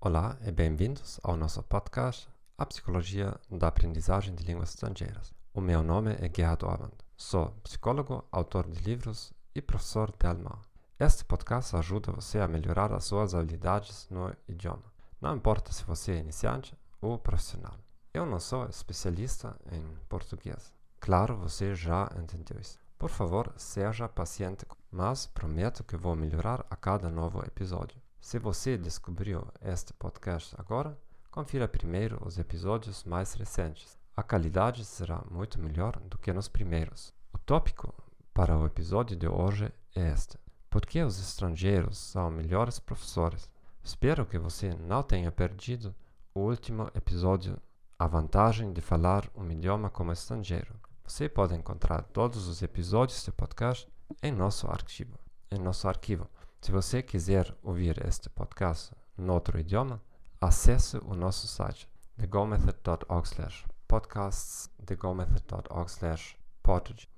Olá e bem-vindos ao nosso podcast A Psicologia da Aprendizagem de Línguas Estrangeiras. O meu nome é Gerhard Orban. Sou psicólogo, autor de livros e professor de alemão. Este podcast ajuda você a melhorar as suas habilidades no idioma. Não importa se você é iniciante ou profissional. Eu não sou especialista em português. Claro, você já entendeu isso. Por favor, seja paciente, mas prometo que vou melhorar a cada novo episódio. Se você descobriu este podcast agora, confira primeiro os episódios mais recentes. A qualidade será muito melhor do que nos primeiros. O tópico para o episódio de hoje é este: Por que os estrangeiros são melhores professores? Espero que você não tenha perdido o último episódio A vantagem de falar um idioma como estrangeiro. Você pode encontrar todos os episódios do podcast em nosso arquivo. Em nosso arquivo. Se você quiser ouvir este podcast em outro idioma, acesse o nosso site thegomethod.org podcasts thegomethod.org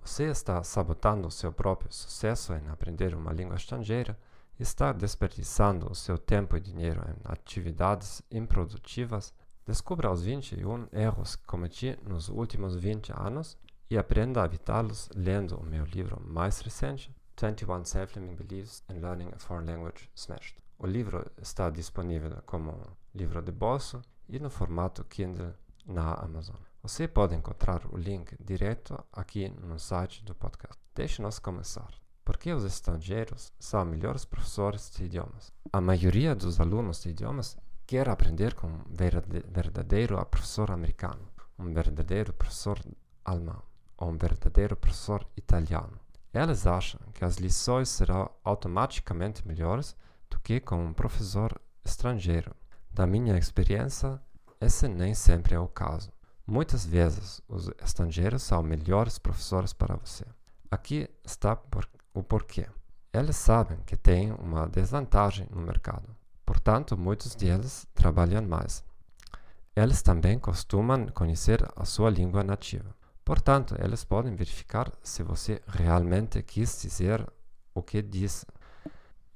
Você está sabotando seu próprio sucesso em aprender uma língua estrangeira está desperdiçando o seu tempo e dinheiro em atividades improdutivas. Descubra os 21 erros que cometi nos últimos 20 anos e aprenda a evitá-los lendo o meu livro mais recente, 21 Self-Limiting Beliefs in Learning a Foreign Language Smashed. O livro está disponível como livro de bolso e no formato Kindle na Amazon. Você pode encontrar o link direto aqui no site do podcast. Deixe-nos começar. Por que os estrangeiros são melhores professores de idiomas? A maioria dos alunos de idiomas quer aprender com um verdadeiro professor americano, um verdadeiro professor alemão ou um verdadeiro professor italiano. Elas acham que as lições serão automaticamente melhores do que com um professor estrangeiro. Da minha experiência, esse nem sempre é o caso. Muitas vezes, os estrangeiros são melhores professores para você. Aqui está por, o porquê. Eles sabem que têm uma desvantagem no mercado. Portanto, muitos deles trabalham mais. Eles também costumam conhecer a sua língua nativa. Portanto, eles podem verificar se você realmente quis dizer o que disse.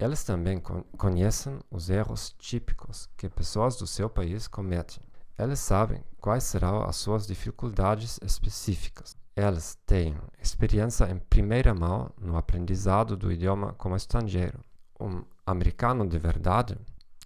Eles também conhecem os erros típicos que pessoas do seu país cometem. Eles sabem quais serão as suas dificuldades específicas. Eles têm experiência em primeira mão no aprendizado do idioma como estrangeiro. Um americano de verdade,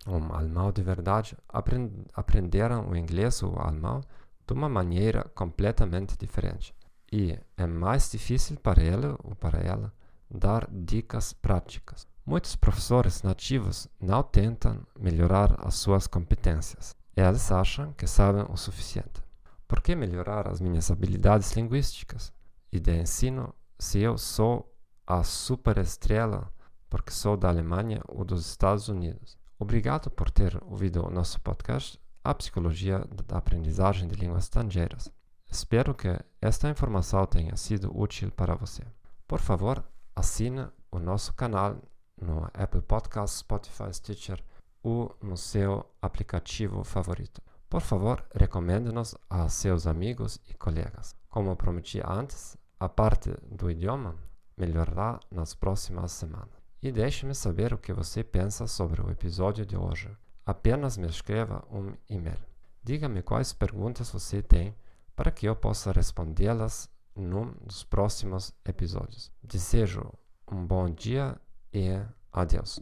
um alemão de verdade, aprend aprenderam o inglês ou o alemão de uma maneira completamente diferente. E é mais difícil para ele ou para ela dar dicas práticas. Muitos professores nativos não tentam melhorar as suas competências. Eles acham que sabem o suficiente. Por que melhorar as minhas habilidades linguísticas e de ensino se eu sou a superestrela porque sou da Alemanha ou dos Estados Unidos? Obrigado por ter ouvido o nosso podcast a psicologia da aprendizagem de línguas estrangeiras. Espero que esta informação tenha sido útil para você. Por favor, assine o nosso canal no Apple Podcasts, Spotify, Stitcher ou no seu aplicativo favorito. Por favor, recomende-nos a seus amigos e colegas. Como prometi antes, a parte do idioma melhorará nas próximas semanas. E deixe-me saber o que você pensa sobre o episódio de hoje apenas me escreva um e-mail. Diga-me quais perguntas você tem para que eu possa respondê-las num dos próximos episódios. Desejo um bom dia e adeus.